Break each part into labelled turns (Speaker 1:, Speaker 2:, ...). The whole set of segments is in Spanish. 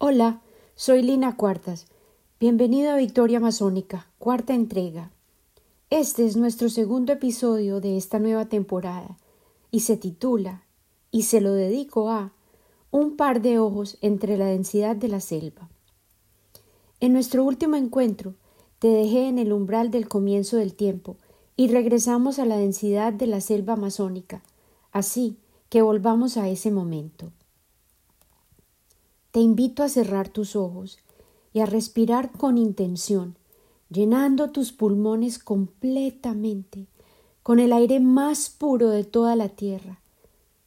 Speaker 1: Hola, soy Lina Cuartas. Bienvenido a Victoria Masónica, cuarta entrega. Este es nuestro segundo episodio de esta nueva temporada y se titula y se lo dedico a un par de ojos entre la densidad de la selva. En nuestro último encuentro te dejé en el umbral del comienzo del tiempo y regresamos a la densidad de la selva amazónica, así que volvamos a ese momento. Te invito a cerrar tus ojos y a respirar con intención, llenando tus pulmones completamente con el aire más puro de toda la tierra,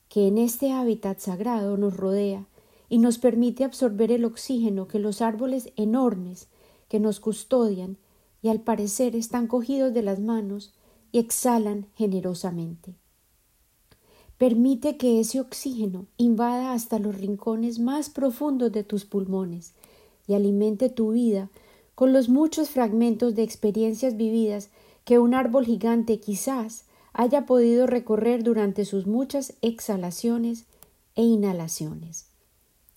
Speaker 1: que en este hábitat sagrado nos rodea y nos permite absorber el oxígeno que los árboles enormes que nos custodian y al parecer están cogidos de las manos y exhalan generosamente. Permite que ese oxígeno invada hasta los rincones más profundos de tus pulmones y alimente tu vida con los muchos fragmentos de experiencias vividas que un árbol gigante quizás haya podido recorrer durante sus muchas exhalaciones e inhalaciones.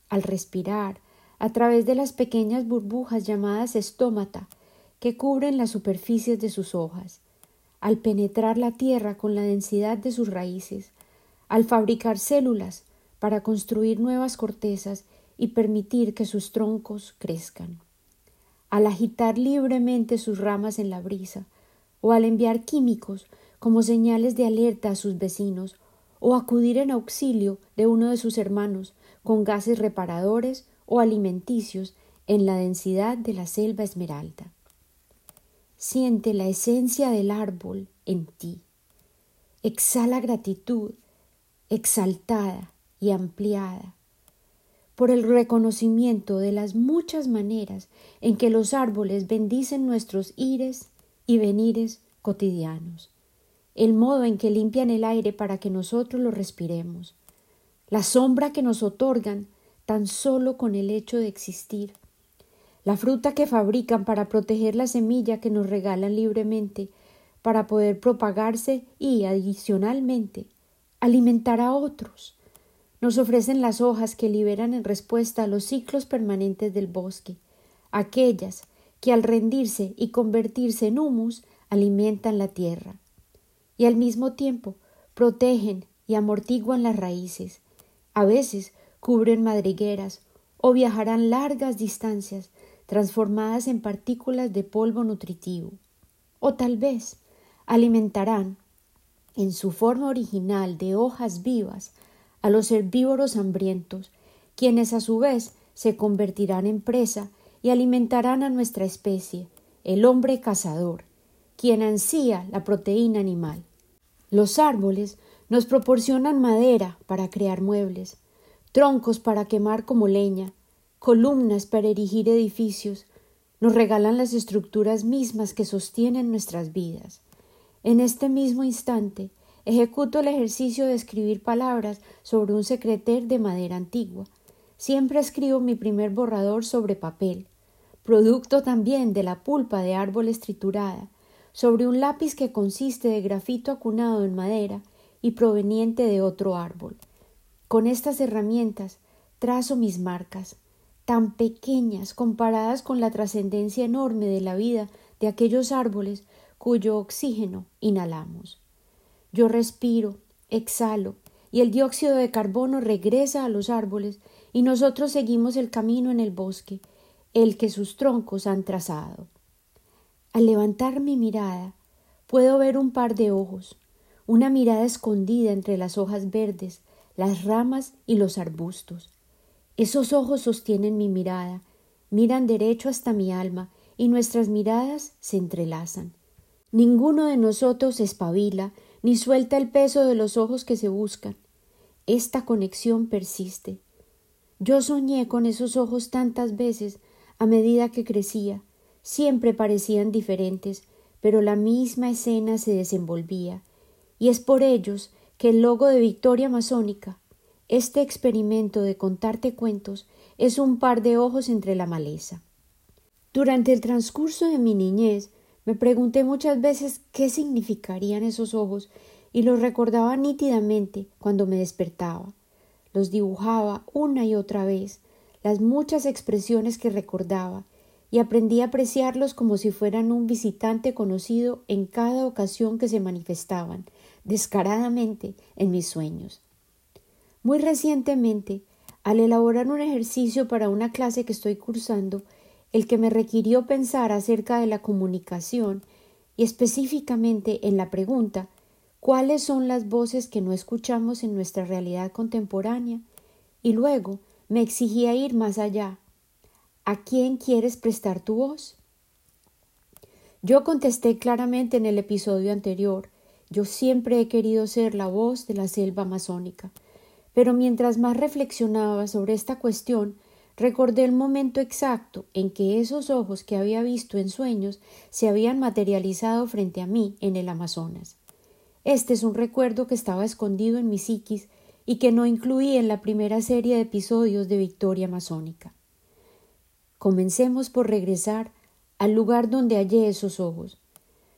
Speaker 1: Al respirar, a través de las pequeñas burbujas llamadas estómata que cubren las superficies de sus hojas, al penetrar la tierra con la densidad de sus raíces, al fabricar células para construir nuevas cortezas y permitir que sus troncos crezcan, al agitar libremente sus ramas en la brisa, o al enviar químicos como señales de alerta a sus vecinos, o acudir en auxilio de uno de sus hermanos con gases reparadores o alimenticios en la densidad de la selva esmeralda. Siente la esencia del árbol en ti. Exhala gratitud exaltada y ampliada por el reconocimiento de las muchas maneras en que los árboles bendicen nuestros ires y venires cotidianos, el modo en que limpian el aire para que nosotros lo respiremos, la sombra que nos otorgan tan solo con el hecho de existir, la fruta que fabrican para proteger la semilla que nos regalan libremente para poder propagarse y, adicionalmente, alimentar a otros. Nos ofrecen las hojas que liberan en respuesta a los ciclos permanentes del bosque, aquellas que al rendirse y convertirse en humus alimentan la tierra, y al mismo tiempo protegen y amortiguan las raíces. A veces cubren madrigueras o viajarán largas distancias transformadas en partículas de polvo nutritivo. O tal vez alimentarán en su forma original de hojas vivas a los herbívoros hambrientos, quienes a su vez se convertirán en presa y alimentarán a nuestra especie, el hombre cazador, quien ansía la proteína animal. Los árboles nos proporcionan madera para crear muebles, troncos para quemar como leña, columnas para erigir edificios, nos regalan las estructuras mismas que sostienen nuestras vidas. En este mismo instante ejecuto el ejercicio de escribir palabras sobre un secreter de madera antigua. Siempre escribo mi primer borrador sobre papel, producto también de la pulpa de árboles triturada, sobre un lápiz que consiste de grafito acunado en madera y proveniente de otro árbol. Con estas herramientas trazo mis marcas, tan pequeñas comparadas con la trascendencia enorme de la vida de aquellos árboles cuyo oxígeno inhalamos. Yo respiro, exhalo, y el dióxido de carbono regresa a los árboles y nosotros seguimos el camino en el bosque, el que sus troncos han trazado. Al levantar mi mirada, puedo ver un par de ojos, una mirada escondida entre las hojas verdes, las ramas y los arbustos. Esos ojos sostienen mi mirada, miran derecho hasta mi alma, y nuestras miradas se entrelazan. Ninguno de nosotros espabila ni suelta el peso de los ojos que se buscan. Esta conexión persiste. Yo soñé con esos ojos tantas veces a medida que crecía. Siempre parecían diferentes, pero la misma escena se desenvolvía. Y es por ellos que el logo de Victoria Masónica, este experimento de contarte cuentos, es un par de ojos entre la maleza. Durante el transcurso de mi niñez me pregunté muchas veces qué significarían esos ojos y los recordaba nítidamente cuando me despertaba. Los dibujaba una y otra vez, las muchas expresiones que recordaba, y aprendí a apreciarlos como si fueran un visitante conocido en cada ocasión que se manifestaban, descaradamente, en mis sueños. Muy recientemente, al elaborar un ejercicio para una clase que estoy cursando, el que me requirió pensar acerca de la comunicación y específicamente en la pregunta ¿cuáles son las voces que no escuchamos en nuestra realidad contemporánea? Y luego me exigía ir más allá, ¿A quién quieres prestar tu voz? Yo contesté claramente en el episodio anterior, yo siempre he querido ser la voz de la selva amazónica. Pero mientras más reflexionaba sobre esta cuestión, recordé el momento exacto en que esos ojos que había visto en sueños se habían materializado frente a mí en el Amazonas. Este es un recuerdo que estaba escondido en mi psiquis y que no incluí en la primera serie de episodios de Victoria Amazónica. Comencemos por regresar al lugar donde hallé esos ojos.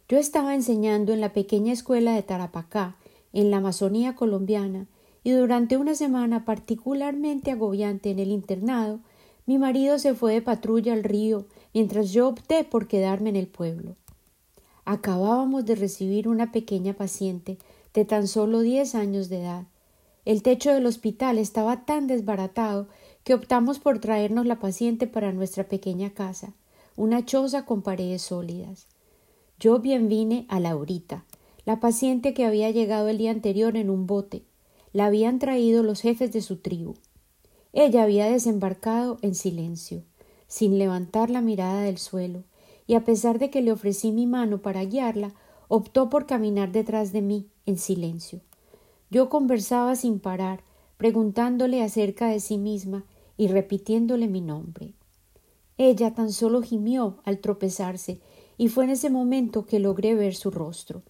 Speaker 1: Yo estaba enseñando en la pequeña escuela de Tarapacá, en la Amazonía colombiana, y durante una semana particularmente agobiante en el internado, mi marido se fue de patrulla al río, mientras yo opté por quedarme en el pueblo. Acabábamos de recibir una pequeña paciente de tan solo diez años de edad. El techo del hospital estaba tan desbaratado que optamos por traernos la paciente para nuestra pequeña casa, una choza con paredes sólidas. Yo bien vine a Laurita, la paciente que había llegado el día anterior en un bote. La habían traído los jefes de su tribu. Ella había desembarcado en silencio, sin levantar la mirada del suelo, y a pesar de que le ofrecí mi mano para guiarla, optó por caminar detrás de mí, en silencio. Yo conversaba sin parar, preguntándole acerca de sí misma y repitiéndole mi nombre. Ella tan solo gimió al tropezarse, y fue en ese momento que logré ver su rostro.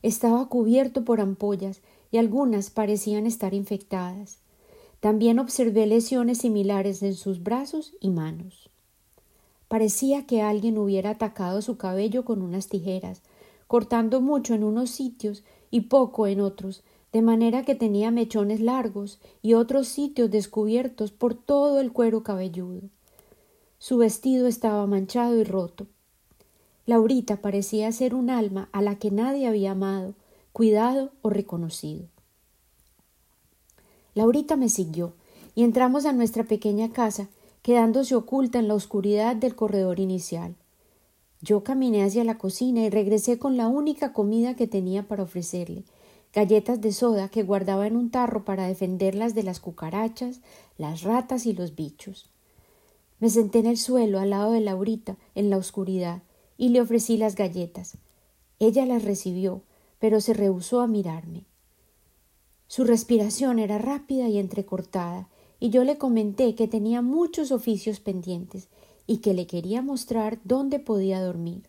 Speaker 1: Estaba cubierto por ampollas y algunas parecían estar infectadas. También observé lesiones similares en sus brazos y manos. Parecía que alguien hubiera atacado su cabello con unas tijeras, cortando mucho en unos sitios y poco en otros, de manera que tenía mechones largos y otros sitios descubiertos por todo el cuero cabelludo. Su vestido estaba manchado y roto. Laurita parecía ser un alma a la que nadie había amado, cuidado o reconocido. Laurita me siguió y entramos a nuestra pequeña casa, quedándose oculta en la oscuridad del corredor inicial. Yo caminé hacia la cocina y regresé con la única comida que tenía para ofrecerle, galletas de soda que guardaba en un tarro para defenderlas de las cucarachas, las ratas y los bichos. Me senté en el suelo al lado de Laurita, en la oscuridad, y le ofrecí las galletas. Ella las recibió, pero se rehusó a mirarme. Su respiración era rápida y entrecortada, y yo le comenté que tenía muchos oficios pendientes y que le quería mostrar dónde podía dormir.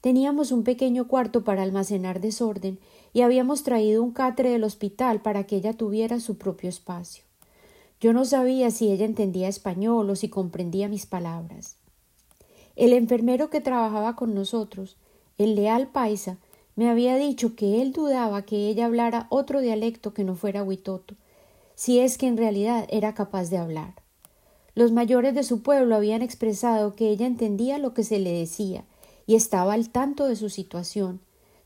Speaker 1: Teníamos un pequeño cuarto para almacenar desorden y habíamos traído un catre del hospital para que ella tuviera su propio espacio. Yo no sabía si ella entendía español o si comprendía mis palabras. El enfermero que trabajaba con nosotros, el leal paisa, me había dicho que él dudaba que ella hablara otro dialecto que no fuera huitoto, si es que en realidad era capaz de hablar. Los mayores de su pueblo habían expresado que ella entendía lo que se le decía y estaba al tanto de su situación,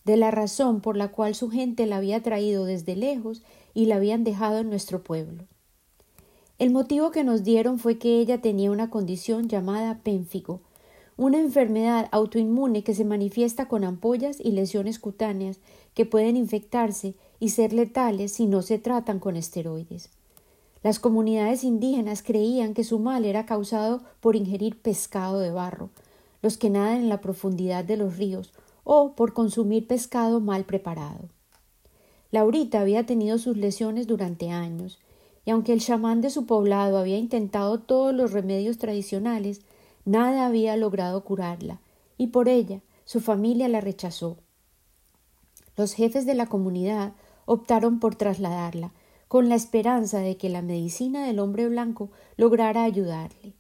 Speaker 1: de la razón por la cual su gente la había traído desde lejos y la habían dejado en nuestro pueblo. El motivo que nos dieron fue que ella tenía una condición llamada pénfigo, una enfermedad autoinmune que se manifiesta con ampollas y lesiones cutáneas que pueden infectarse y ser letales si no se tratan con esteroides. Las comunidades indígenas creían que su mal era causado por ingerir pescado de barro, los que nadan en la profundidad de los ríos o por consumir pescado mal preparado. Laurita había tenido sus lesiones durante años, y aunque el chamán de su poblado había intentado todos los remedios tradicionales, nada había logrado curarla, y por ella su familia la rechazó. Los jefes de la comunidad optaron por trasladarla, con la esperanza de que la medicina del hombre blanco lograra ayudarle.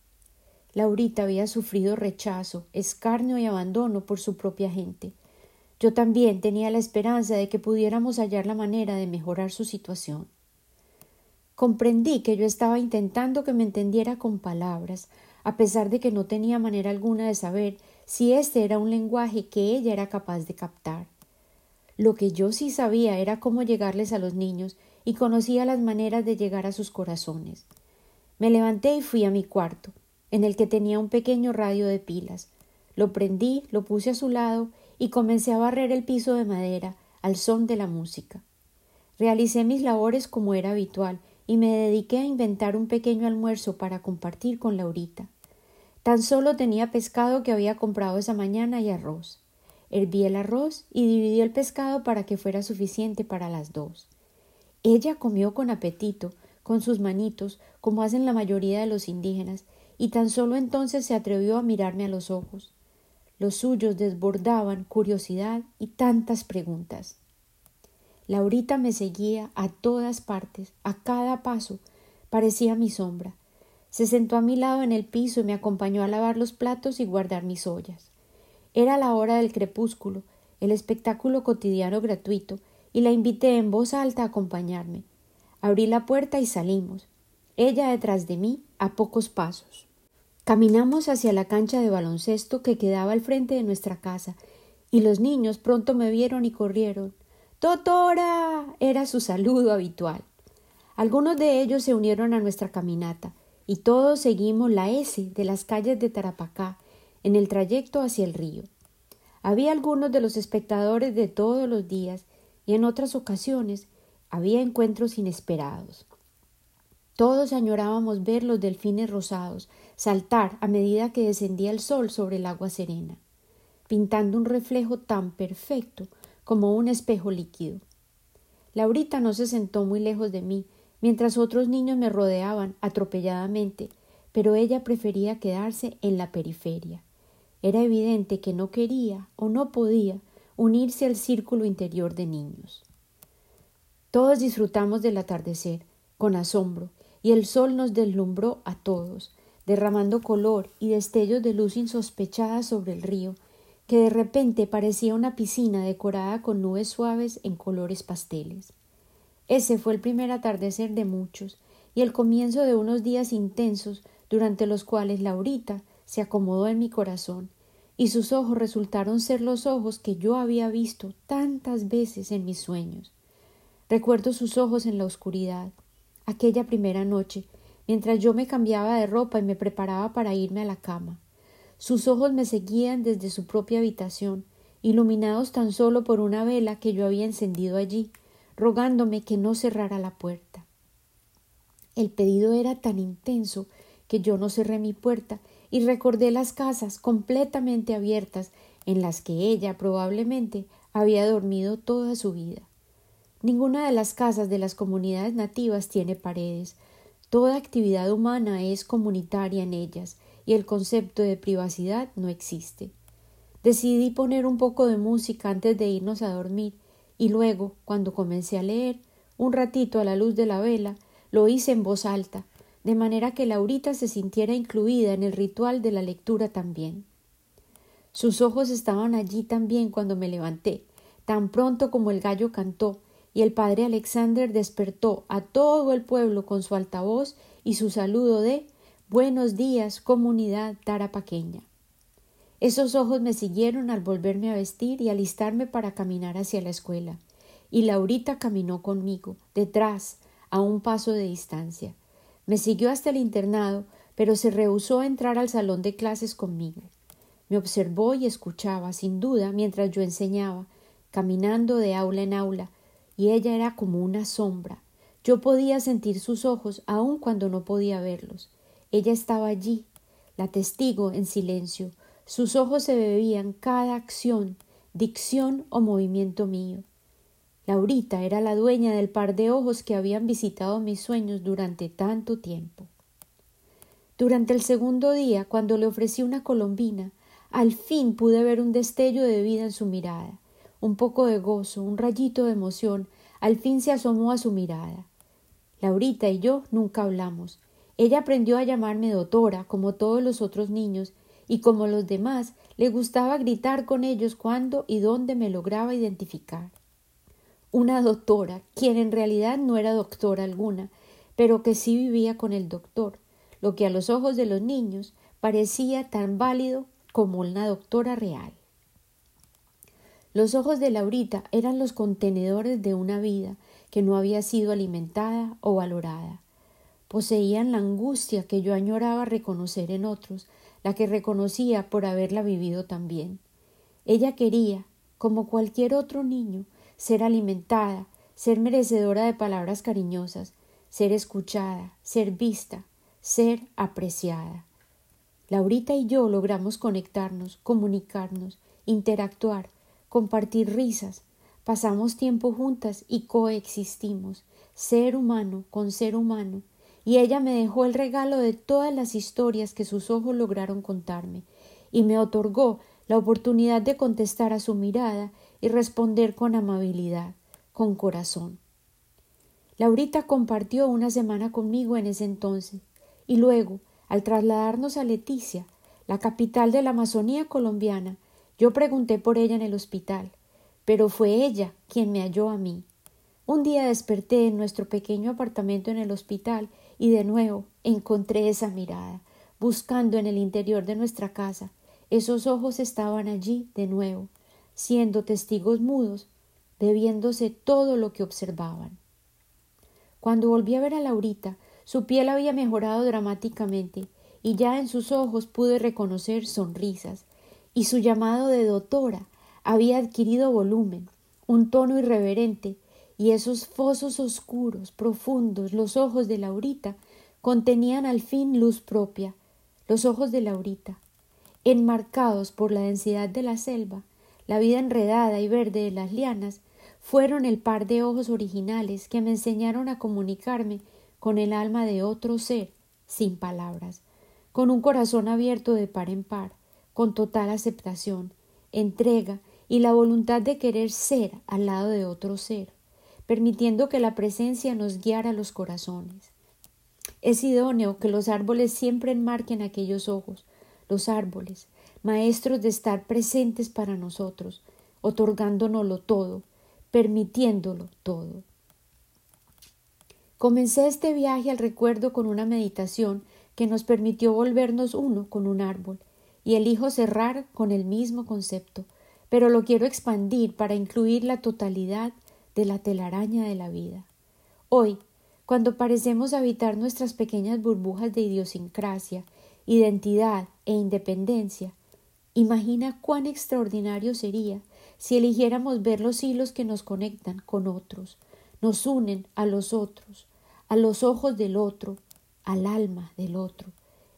Speaker 1: Laurita había sufrido rechazo, escarnio y abandono por su propia gente. Yo también tenía la esperanza de que pudiéramos hallar la manera de mejorar su situación. Comprendí que yo estaba intentando que me entendiera con palabras, a pesar de que no tenía manera alguna de saber si este era un lenguaje que ella era capaz de captar. Lo que yo sí sabía era cómo llegarles a los niños y conocía las maneras de llegar a sus corazones. Me levanté y fui a mi cuarto, en el que tenía un pequeño radio de pilas. Lo prendí, lo puse a su lado y comencé a barrer el piso de madera al son de la música. Realicé mis labores como era habitual y me dediqué a inventar un pequeño almuerzo para compartir con Laurita. Tan solo tenía pescado que había comprado esa mañana y arroz. Herví el arroz y dividí el pescado para que fuera suficiente para las dos. Ella comió con apetito, con sus manitos, como hacen la mayoría de los indígenas, y tan solo entonces se atrevió a mirarme a los ojos. Los suyos desbordaban curiosidad y tantas preguntas. Laurita me seguía a todas partes, a cada paso, parecía mi sombra. Se sentó a mi lado en el piso y me acompañó a lavar los platos y guardar mis ollas. Era la hora del crepúsculo, el espectáculo cotidiano gratuito, y la invité en voz alta a acompañarme. Abrí la puerta y salimos, ella detrás de mí, a pocos pasos. Caminamos hacia la cancha de baloncesto que quedaba al frente de nuestra casa, y los niños pronto me vieron y corrieron. Totora. era su saludo habitual. Algunos de ellos se unieron a nuestra caminata, y todos seguimos la S de las calles de Tarapacá en el trayecto hacia el río. Había algunos de los espectadores de todos los días, y en otras ocasiones había encuentros inesperados. Todos añorábamos ver los delfines rosados saltar a medida que descendía el sol sobre el agua serena, pintando un reflejo tan perfecto como un espejo líquido. Laurita no se sentó muy lejos de mí, mientras otros niños me rodeaban atropelladamente, pero ella prefería quedarse en la periferia. Era evidente que no quería o no podía unirse al círculo interior de niños. Todos disfrutamos del atardecer, con asombro, y el sol nos deslumbró a todos, derramando color y destellos de luz insospechada sobre el río, que de repente parecía una piscina decorada con nubes suaves en colores pasteles. Ese fue el primer atardecer de muchos y el comienzo de unos días intensos durante los cuales Laurita se acomodó en mi corazón y sus ojos resultaron ser los ojos que yo había visto tantas veces en mis sueños. Recuerdo sus ojos en la oscuridad, aquella primera noche, mientras yo me cambiaba de ropa y me preparaba para irme a la cama. Sus ojos me seguían desde su propia habitación, iluminados tan solo por una vela que yo había encendido allí, rogándome que no cerrara la puerta. El pedido era tan intenso que yo no cerré mi puerta y recordé las casas completamente abiertas en las que ella probablemente había dormido toda su vida. Ninguna de las casas de las comunidades nativas tiene paredes. Toda actividad humana es comunitaria en ellas y el concepto de privacidad no existe. Decidí poner un poco de música antes de irnos a dormir y luego, cuando comencé a leer, un ratito a la luz de la vela, lo hice en voz alta, de manera que Laurita se sintiera incluida en el ritual de la lectura también. Sus ojos estaban allí también cuando me levanté, tan pronto como el gallo cantó, y el padre Alexander despertó a todo el pueblo con su altavoz y su saludo de Buenos días, comunidad tarapaqueña. Esos ojos me siguieron al volverme a vestir y alistarme para caminar hacia la escuela, y Laurita caminó conmigo, detrás, a un paso de distancia. Me siguió hasta el internado, pero se rehusó a entrar al salón de clases conmigo. Me observó y escuchaba, sin duda, mientras yo enseñaba, caminando de aula en aula, y ella era como una sombra. Yo podía sentir sus ojos aun cuando no podía verlos. Ella estaba allí, la testigo en silencio. Sus ojos se bebían cada acción, dicción o movimiento mío. Laurita era la dueña del par de ojos que habían visitado mis sueños durante tanto tiempo. Durante el segundo día, cuando le ofrecí una colombina, al fin pude ver un destello de vida en su mirada, un poco de gozo, un rayito de emoción, al fin se asomó a su mirada. Laurita y yo nunca hablamos, ella aprendió a llamarme doctora, como todos los otros niños, y como los demás, le gustaba gritar con ellos cuando y dónde me lograba identificar. Una doctora, quien en realidad no era doctora alguna, pero que sí vivía con el doctor, lo que a los ojos de los niños parecía tan válido como una doctora real. Los ojos de Laurita eran los contenedores de una vida que no había sido alimentada o valorada. Poseían la angustia que yo añoraba reconocer en otros, la que reconocía por haberla vivido también. Ella quería, como cualquier otro niño, ser alimentada, ser merecedora de palabras cariñosas, ser escuchada, ser vista, ser apreciada. Laurita y yo logramos conectarnos, comunicarnos, interactuar, compartir risas, pasamos tiempo juntas y coexistimos, ser humano con ser humano, y ella me dejó el regalo de todas las historias que sus ojos lograron contarme, y me otorgó la oportunidad de contestar a su mirada y responder con amabilidad, con corazón. Laurita compartió una semana conmigo en ese entonces, y luego, al trasladarnos a Leticia, la capital de la Amazonía colombiana, yo pregunté por ella en el hospital, pero fue ella quien me halló a mí. Un día desperté en nuestro pequeño apartamento en el hospital y de nuevo encontré esa mirada, buscando en el interior de nuestra casa. Esos ojos estaban allí de nuevo, siendo testigos mudos, bebiéndose todo lo que observaban. Cuando volví a ver a Laurita, su piel había mejorado dramáticamente, y ya en sus ojos pude reconocer sonrisas, y su llamado de doctora había adquirido volumen, un tono irreverente, y esos fosos oscuros, profundos, los ojos de Laurita, contenían al fin luz propia, los ojos de Laurita, enmarcados por la densidad de la selva, la vida enredada y verde de las lianas, fueron el par de ojos originales que me enseñaron a comunicarme con el alma de otro ser, sin palabras, con un corazón abierto de par en par, con total aceptación, entrega y la voluntad de querer ser al lado de otro ser, permitiendo que la presencia nos guiara los corazones. Es idóneo que los árboles siempre enmarquen aquellos ojos, los árboles, maestros de estar presentes para nosotros, otorgándonoslo todo, permitiéndolo todo. Comencé este viaje al recuerdo con una meditación que nos permitió volvernos uno con un árbol, y elijo cerrar con el mismo concepto, pero lo quiero expandir para incluir la totalidad de la telaraña de la vida. Hoy, cuando parecemos habitar nuestras pequeñas burbujas de idiosincrasia, identidad e independencia, imagina cuán extraordinario sería si eligiéramos ver los hilos que nos conectan con otros, nos unen a los otros, a los ojos del otro, al alma del otro,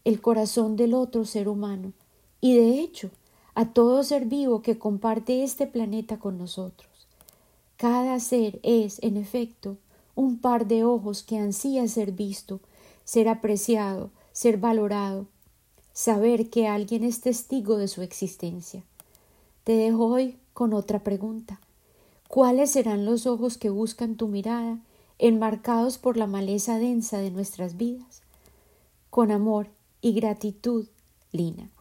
Speaker 1: el corazón del otro ser humano, y de hecho a todo ser vivo que comparte este planeta con nosotros. Cada ser es, en efecto, un par de ojos que ansía ser visto, ser apreciado, ser valorado, saber que alguien es testigo de su existencia. Te dejo hoy con otra pregunta. ¿Cuáles serán los ojos que buscan tu mirada, enmarcados por la maleza densa de nuestras vidas? Con amor y gratitud, Lina.